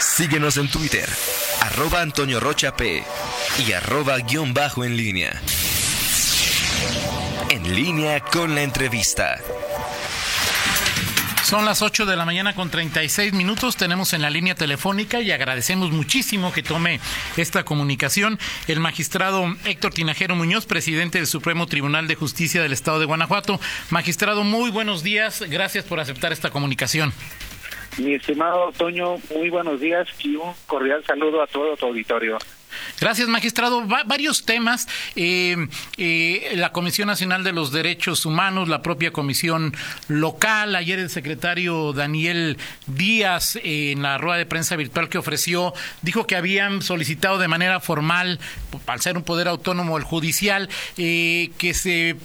Síguenos en Twitter, arroba Antonio Rocha P y arroba guion bajo en línea. En línea con la entrevista. Son las 8 de la mañana con 36 minutos. Tenemos en la línea telefónica y agradecemos muchísimo que tome esta comunicación el magistrado Héctor Tinajero Muñoz, presidente del Supremo Tribunal de Justicia del Estado de Guanajuato. Magistrado, muy buenos días. Gracias por aceptar esta comunicación. Mi estimado Toño, muy buenos días y un cordial saludo a todo tu auditorio. Gracias, magistrado. varios temas. Eh, eh, la Comisión Nacional de los Derechos Humanos, la propia comisión local. Ayer el secretario Daniel Díaz, eh, en la rueda de prensa virtual que ofreció, dijo que habían solicitado de manera formal, al ser un poder autónomo el judicial, que se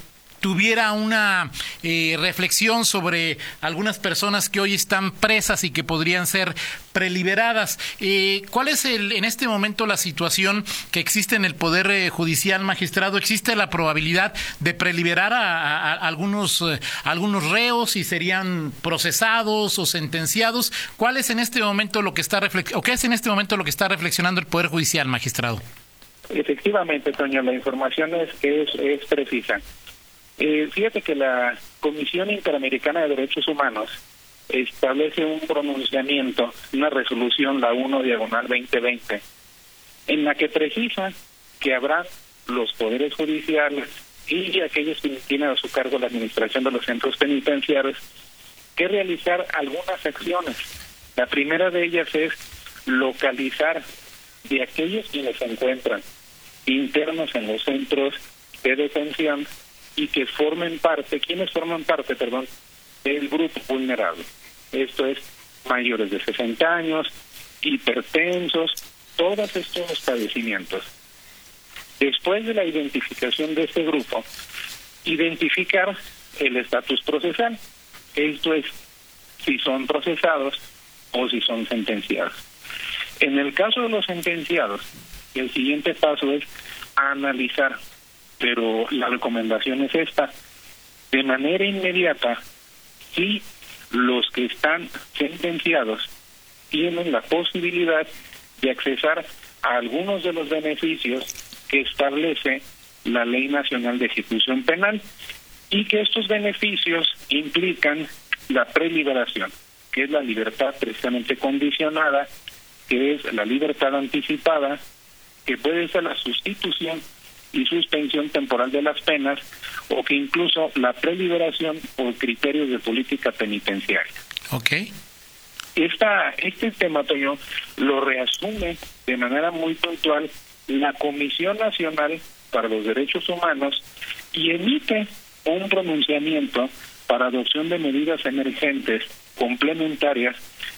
tuviera una eh, reflexión sobre algunas personas que hoy están presas y que podrían ser preliberadas. Eh, ¿Cuál es el, en este momento la situación que existe en el Poder eh, Judicial Magistrado? ¿Existe la probabilidad de preliberar a, algunos, algunos reos y serían procesados o sentenciados? ¿Cuál es en este momento lo que está o qué es en este momento lo que está reflexionando el Poder Judicial Magistrado? Efectivamente, Toño, la información es, es precisa. Eh, fíjate que la Comisión Interamericana de Derechos Humanos establece un pronunciamiento, una resolución, la 1 diagonal 2020, en la que precisa que habrá los poderes judiciales y aquellos que tienen a su cargo la administración de los centros penitenciarios que realizar algunas acciones. La primera de ellas es localizar de aquellos quienes se encuentran internos en los centros de detención y que formen parte, quienes forman parte, perdón, del grupo vulnerable. Esto es mayores de 60 años, hipertensos, todos estos padecimientos. Después de la identificación de este grupo, identificar el estatus procesal, esto es, si son procesados o si son sentenciados. En el caso de los sentenciados, el siguiente paso es analizar pero la recomendación es esta. De manera inmediata, si los que están sentenciados tienen la posibilidad de accesar a algunos de los beneficios que establece la Ley Nacional de Ejecución Penal y que estos beneficios implican la preliberación, que es la libertad precisamente condicionada, que es la libertad anticipada, que puede ser la sustitución y suspensión temporal de las penas o que incluso la preliberación por criterios de política penitenciaria. Ok. Esta, este tema, Toño, lo reasume de manera muy puntual la Comisión Nacional para los Derechos Humanos y emite un pronunciamiento para adopción de medidas emergentes complementarias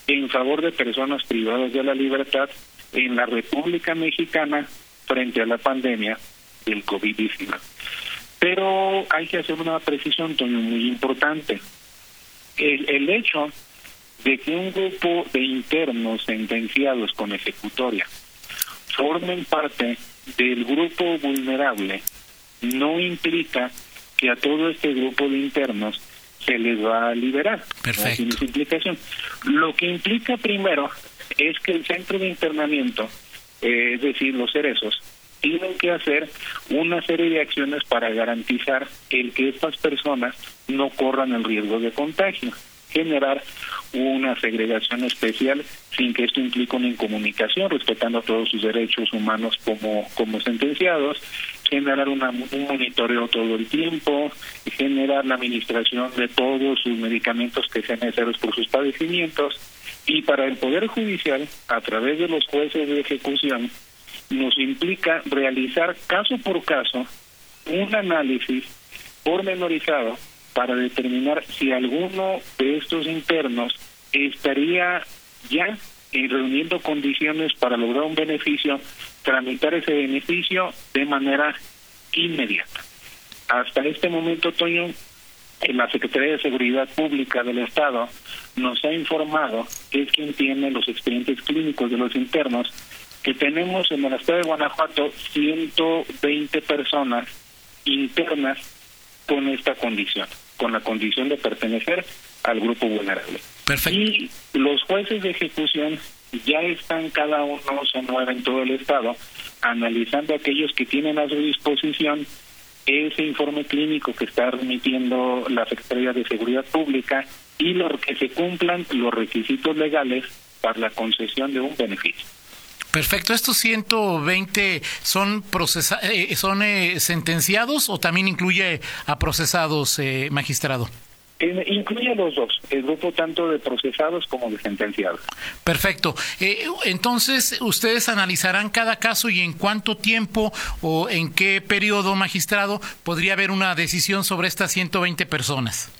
en favor de personas privadas de la libertad en la República Mexicana frente a la pandemia del COVID-19. Pero hay que hacer una precisión, Toño, muy importante. El, el hecho de que un grupo de internos sentenciados con ejecutoria formen parte del grupo vulnerable no implica que a todo este grupo de internos se les va a liberar. Perfecto. implicación. Lo que implica primero es que el centro de internamiento, eh, es decir, los cerezos, tienen que hacer una serie de acciones para garantizar el que estas personas no corran el riesgo de contagio, generar una segregación especial sin que esto implique una incomunicación, respetando todos sus derechos humanos como, como sentenciados, generar una, un monitoreo todo el tiempo, generar la administración de todos sus medicamentos que sean necesarios por sus padecimientos, y para el Poder Judicial, a través de los jueces de ejecución, nos implica realizar caso por caso un análisis pormenorizado para determinar si alguno de estos internos estaría ya reuniendo condiciones para lograr un beneficio, tramitar ese beneficio de manera inmediata. Hasta este momento, Toño, en la Secretaría de Seguridad Pública del Estado nos ha informado que es quien tiene los expedientes clínicos de los internos que tenemos en el estado de Guanajuato 120 personas internas con esta condición, con la condición de pertenecer al grupo vulnerable. Perfecto. Y los jueces de ejecución ya están cada uno, se mueve en todo el estado, analizando aquellos que tienen a su disposición ese informe clínico que está remitiendo la Secretaría de Seguridad Pública y lo que se cumplan los requisitos legales para la concesión de un beneficio. Perfecto. ¿Estos 120 son, procesa eh, son eh, sentenciados o también incluye a procesados, eh, magistrado? incluye los dos, el grupo tanto de procesados como de sentenciados. Perfecto. entonces, ustedes analizarán cada caso y en cuánto tiempo o en qué periodo, magistrado, podría haber una decisión sobre estas 120 personas.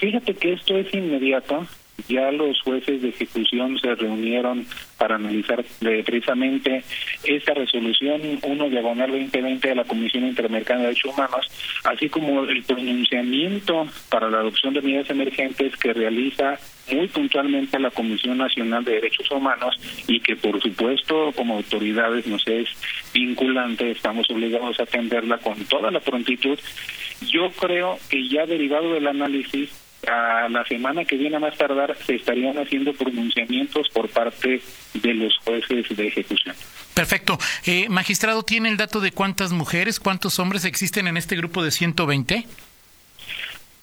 fíjate que esto es inmediato ya los jueces de ejecución se reunieron para analizar eh, precisamente esta resolución 1 diagonal 2020 de la Comisión Interamericana de Derechos Humanos, así como el pronunciamiento para la adopción de medidas emergentes que realiza muy puntualmente la Comisión Nacional de Derechos Humanos y que por supuesto como autoridades nos es vinculante, estamos obligados a atenderla con toda la prontitud. Yo creo que ya derivado del análisis a la semana que viene a más tardar se estarían haciendo pronunciamientos por parte de los jueces de ejecución. Perfecto. Eh, magistrado, ¿tiene el dato de cuántas mujeres, cuántos hombres existen en este grupo de 120?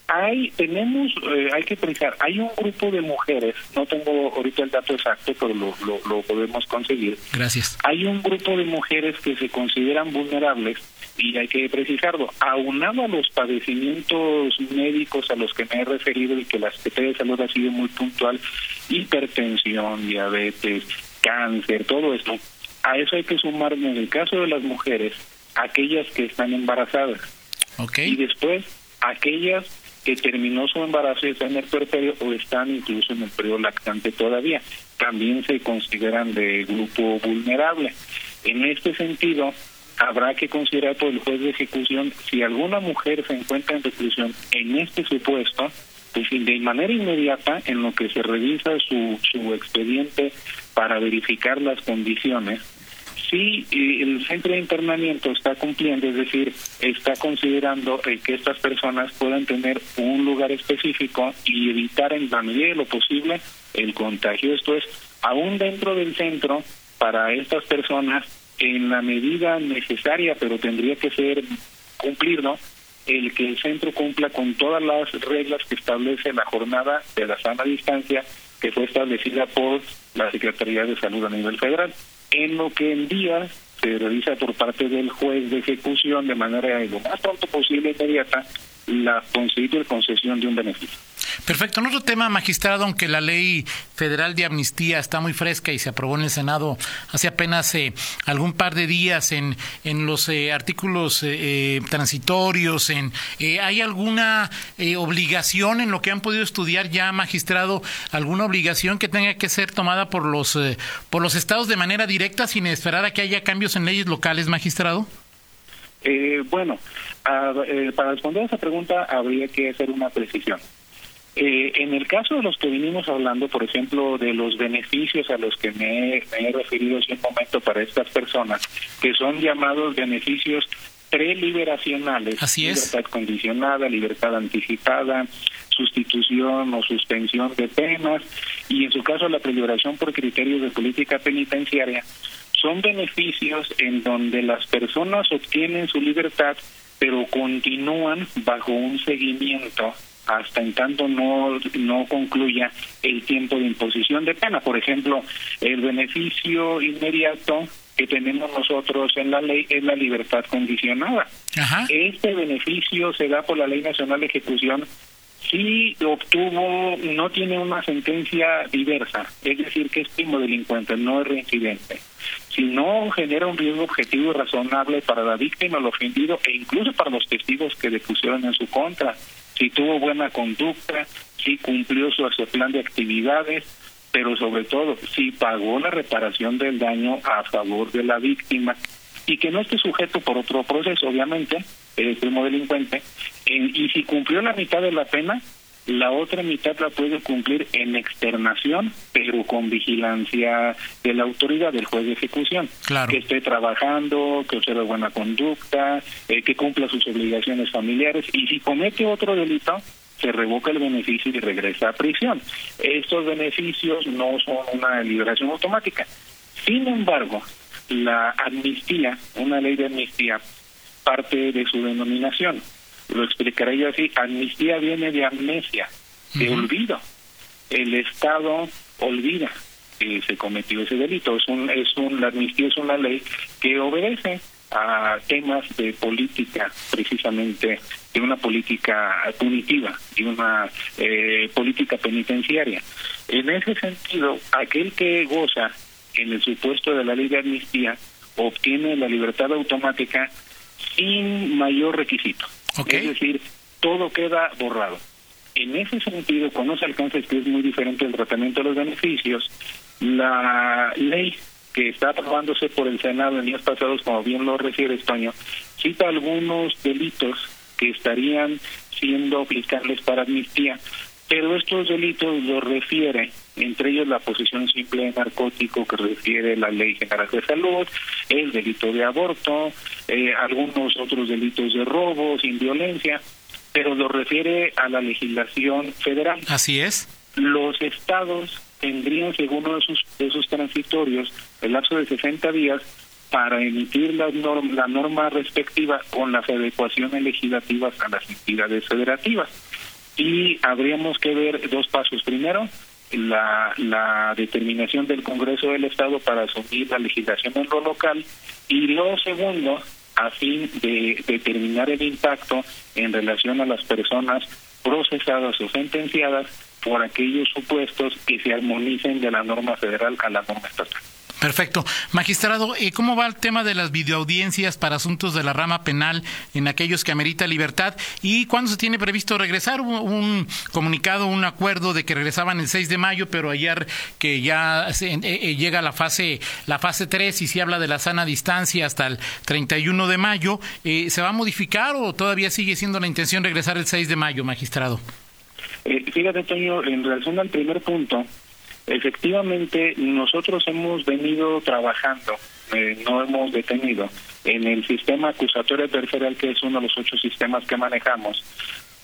Hay, tenemos, eh, hay que pensar, hay un grupo de mujeres, no tengo ahorita el dato exacto, pero lo, lo, lo podemos conseguir. Gracias. Hay un grupo de mujeres que se consideran vulnerables y hay que precisarlo, aunado a los padecimientos médicos a los que me he referido y que la Secretaría de Salud ha sido muy puntual, hipertensión, diabetes, cáncer, todo esto, a eso hay que sumar en el caso de las mujeres aquellas que están embarazadas. Okay. Y después aquellas que terminó su embarazo y están en el puerperio o están incluso en el periodo lactante todavía. También se consideran de grupo vulnerable. En este sentido, habrá que considerar por el juez de ejecución si alguna mujer se encuentra en reclusión en este supuesto, pues de manera inmediata en lo que se revisa su, su expediente para verificar las condiciones, si el centro de internamiento está cumpliendo, es decir, está considerando que estas personas puedan tener un lugar específico y evitar en la medida de lo posible el contagio. Esto es, aún dentro del centro, para estas personas en la medida necesaria, pero tendría que ser cumplirlo, el que el centro cumpla con todas las reglas que establece la jornada de la sana distancia que fue establecida por la Secretaría de Salud a nivel federal. En lo que en día se realiza por parte del juez de ejecución de manera lo más pronto posible inmediata la concesión de un beneficio. Perfecto. En otro tema, magistrado, aunque la ley federal de amnistía está muy fresca y se aprobó en el Senado hace apenas eh, algún par de días en, en los eh, artículos eh, transitorios, en, ¿hay alguna obligación en lo que han podido estudiar ya, magistrado, alguna obligación que tenga que ser tomada por los, por los estados de manera directa sin esperar a que haya cambios en leyes locales, magistrado? bueno, para responder a esa pregunta habría que hacer una precisión. Eh, en el caso de los que vinimos hablando, por ejemplo, de los beneficios a los que me he, referido hace un momento para estas personas, que son llamados beneficios preliberacionales, Así libertad condicionada, libertad anticipada, sustitución o suspensión de penas y en su caso la preliberación por criterios de política penitenciaria, son beneficios en donde las personas obtienen su libertad pero continúan bajo un seguimiento hasta en tanto no, no concluya el tiempo de imposición de pena. Por ejemplo, el beneficio inmediato que tenemos nosotros en la ley es la libertad condicionada. Este beneficio se da por la Ley Nacional de Ejecución si obtuvo, no tiene una sentencia diversa, es decir, que es primo delincuente, no es reincidente. Si no genera un riesgo objetivo y razonable para la víctima, el ofendido e incluso para los testigos que depusieron en su contra, si tuvo buena conducta, si cumplió su, plan de actividades, pero sobre todo si pagó la reparación del daño a favor de la víctima. Y que no esté sujeto por otro proceso, obviamente, el primo delincuente, y si cumplió la mitad de la pena, la otra mitad la puede cumplir en externación, pero con vigilancia de la autoridad del juez de ejecución. Que esté trabajando, que observe buena conducta, eh, que cumpla sus obligaciones familiares y si comete otro delito, se revoca el beneficio y regresa a prisión. Estos beneficios no son una liberación automática. Sin embargo, la amnistía, una ley de amnistía, parte de su denominación. Lo explicaré yo así, amnistía viene de amnesia, de olvido. El Estado olvida que se cometió ese delito. Es un, es un, la amnistía es una ley que obedece a temas de política, precisamente de una política punitiva, de una eh, política penitenciaria. En ese sentido, aquel que goza en el supuesto de la ley de amnistía obtiene la libertad automática sin mayor requisito. Es decir, todo queda borrado. En ese sentido, cuando se alcanza, que es muy diferente el tratamiento de los beneficios, la ley que está aprobándose por el Senado en días pasados, como bien lo refiere España, cita algunos delitos que estarían siendo aplicables para amnistía, pero estos delitos los refiere, entre ellos la posesión simple de narcótico que refiere la Ley General de Salud, el delito de aborto, eh, algunos otros delitos de robo sin violencia, pero lo refiere a la legislación federal. Así es. Los estados tendrían, según uno de sus, de sus transitorios, el lapso de 60 días para emitir la norma, la norma respectiva con las adecuaciones legislativas a las entidades federativas. Y habríamos que ver dos pasos. Primero, la, la determinación del Congreso del Estado para asumir la legislación en lo local. Y lo segundo, a fin de determinar el impacto en relación a las personas procesadas o sentenciadas por aquellos supuestos que se armonicen de la norma federal a la norma estatal. Perfecto. Magistrado, eh, ¿cómo va el tema de las videoaudiencias para asuntos de la rama penal en aquellos que amerita libertad? ¿Y cuándo se tiene previsto regresar? Hubo un comunicado, un acuerdo de que regresaban el 6 de mayo, pero ayer que ya eh, eh, llega la fase la fase 3 y se habla de la sana distancia hasta el 31 de mayo, ¿se va a modificar o todavía sigue siendo la intención regresar el 6 de mayo, magistrado? Eh, fíjate, Toño, en relación al primer punto, efectivamente nosotros hemos venido trabajando, eh, no hemos detenido, en el sistema acusatorio terceral, que es uno de los ocho sistemas que manejamos,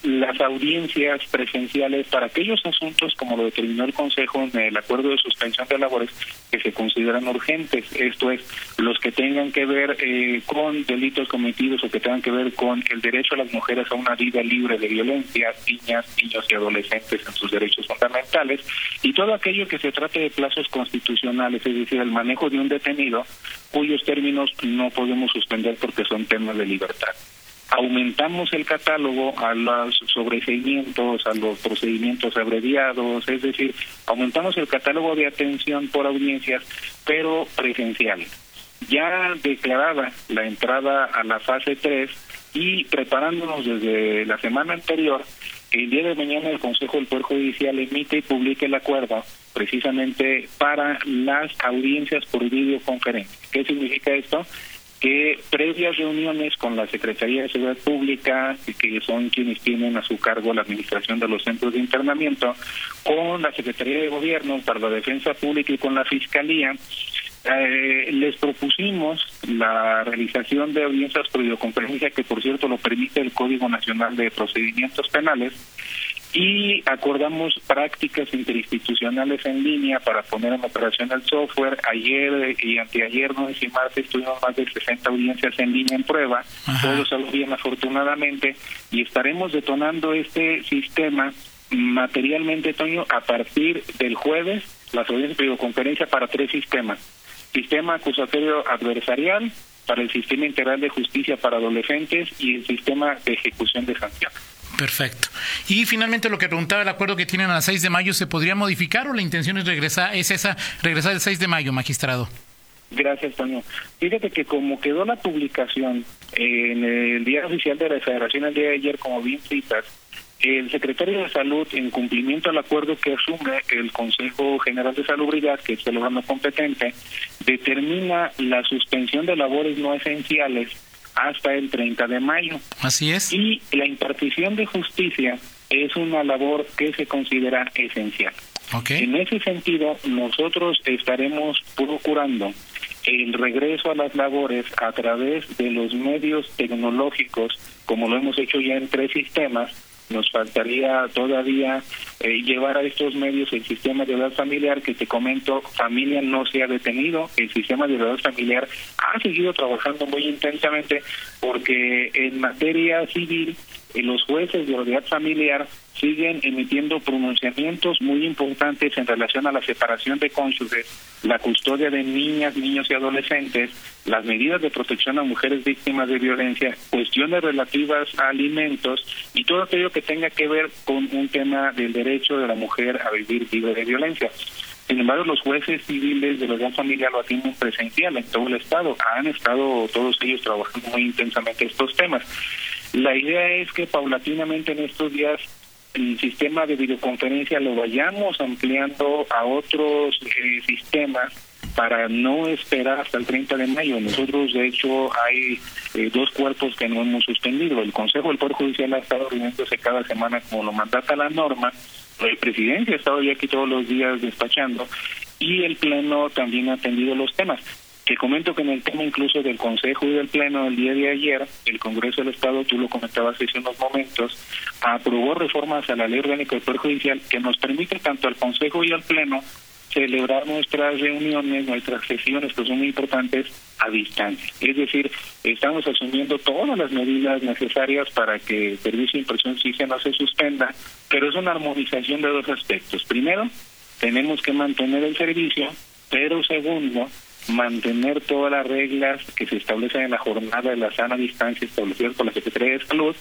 las audiencias presenciales para aquellos asuntos, como lo determinó el Consejo en el acuerdo de suspensión de labores, que se consideran urgentes. Esto es, los que tengan que ver eh, con delitos cometidos o que tengan que ver con el derecho a las mujeres a una vida libre de violencia, niñas, niños y adolescentes en sus derechos fundamentales, y todo aquello que se trate de plazos constitucionales, es decir, el manejo de un detenido cuyos términos no podemos suspender porque son temas de libertad aumentamos el catálogo a los sobreseimientos, a los procedimientos abreviados, es decir, aumentamos el catálogo de atención por audiencias, pero presencial. Ya declarada la entrada a la fase 3 y preparándonos desde la semana anterior, el día de mañana el Consejo del Poder Judicial emite y publique el acuerdo precisamente para las audiencias por videoconferencia. ¿Qué significa esto? Que previas reuniones con la Secretaría de Seguridad Pública, que son quienes tienen a su cargo la administración de los centros de internamiento, con la Secretaría de Gobierno para la Defensa Pública y con la Fiscalía, eh, les propusimos la realización de audiencias por videoconferencia, que por cierto lo permite el Código Nacional de Procedimientos Penales, y acordamos prácticas interinstitucionales en línea para poner en operación el software. Ayer y anteayer, no y martes, tuvimos más de 60 audiencias en línea en prueba. Todo salió bien, afortunadamente, y estaremos detonando este sistema materialmente, Toño, a partir del jueves, las audiencias de videoconferencia para tres sistemas. Sistema acusatorio adversarial, para el sistema integral de justicia para adolescentes y el sistema de ejecución de sanciones. Perfecto. Y finalmente lo que preguntaba el acuerdo que tienen a 6 de mayo, ¿se podría modificar o la intención es regresar, es esa, regresar el 6 de mayo, magistrado? Gracias, Toño. Fíjate que como quedó la publicación en el día oficial de la Federación el día de ayer, como bien citas, el secretario de Salud, en cumplimiento al acuerdo que asume el Consejo General de Salubridad, que es el órgano competente, determina la suspensión de labores no esenciales hasta el 30 de mayo. Así es. Y la impartición de justicia es una labor que se considera esencial. Okay. En ese sentido, nosotros estaremos procurando el regreso a las labores a través de los medios tecnológicos, como lo hemos hecho ya en tres sistemas, nos faltaría todavía eh, llevar a estos medios el sistema de edad familiar que te comento, familia no se ha detenido, el sistema de edad familiar ha seguido trabajando muy intensamente porque en materia civil los jueces de unidad familiar siguen emitiendo pronunciamientos muy importantes en relación a la separación de cónyuges, la custodia de niñas, niños y adolescentes, las medidas de protección a mujeres víctimas de violencia, cuestiones relativas a alimentos y todo aquello que tenga que ver con un tema del derecho de la mujer a vivir libre de violencia. Sin embargo, los jueces civiles de la unidad familiar lo atienden presencial en todo el Estado. Han estado todos ellos trabajando muy intensamente estos temas. La idea es que paulatinamente en estos días el sistema de videoconferencia lo vayamos ampliando a otros eh, sistemas para no esperar hasta el 30 de mayo. Nosotros, de hecho, hay eh, dos cuerpos que no hemos suspendido. El Consejo del Poder Judicial ha estado reuniéndose cada semana como lo mandata la norma. El presidente ha estado ya aquí todos los días despachando y el Pleno también ha atendido los temas. Te comento que en el tema incluso del Consejo y del Pleno el día de ayer, el Congreso del Estado, tú lo comentabas hace unos momentos, aprobó reformas a la ley orgánica del Poder Judicial que nos permite tanto al Consejo y al Pleno celebrar nuestras reuniones, nuestras sesiones, que son muy importantes, a distancia. Es decir, estamos asumiendo todas las medidas necesarias para que el servicio de impresión sí no se suspenda, pero es una armonización de dos aspectos. Primero, tenemos que mantener el servicio, pero segundo, mantener todas las reglas que se establecen en la jornada de la sana distancia establecidas por la Secretaría de Salud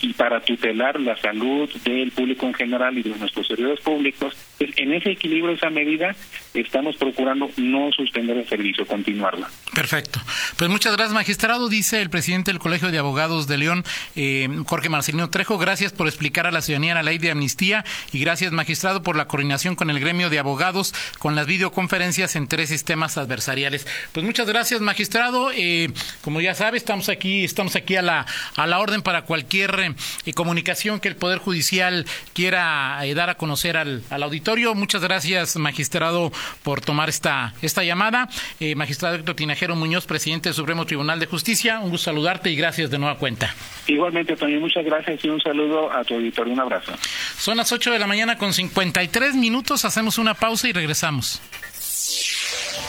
y para tutelar la salud del público en general y de nuestros servidores públicos. Pues, en ese equilibrio, esa medida, estamos procurando no suspender el servicio, continuarla. Perfecto. Pues muchas gracias, magistrado. Dice el presidente del Colegio de Abogados de León, eh, Jorge Marcelino Trejo. Gracias por explicar a la ciudadanía la ley de amnistía y gracias, magistrado, por la coordinación con el gremio de abogados con las videoconferencias en tres sistemas adversariales. Pues muchas gracias, magistrado. Eh, como ya sabe, estamos aquí, estamos aquí a la, a la orden para cualquier y comunicación que el Poder Judicial quiera eh, dar a conocer al, auditorio. Muchas gracias, magistrado, por tomar esta, esta llamada. Eh, magistrado Héctor Tinajero Muñoz, presidente del Supremo Tribunal de Justicia, un gusto saludarte y gracias de nueva cuenta. Igualmente, también muchas gracias y un saludo a tu auditorio. Un abrazo. Son las 8 de la mañana con 53 minutos. Hacemos una pausa y regresamos.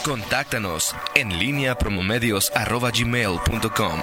Contáctanos en línea promomedios.com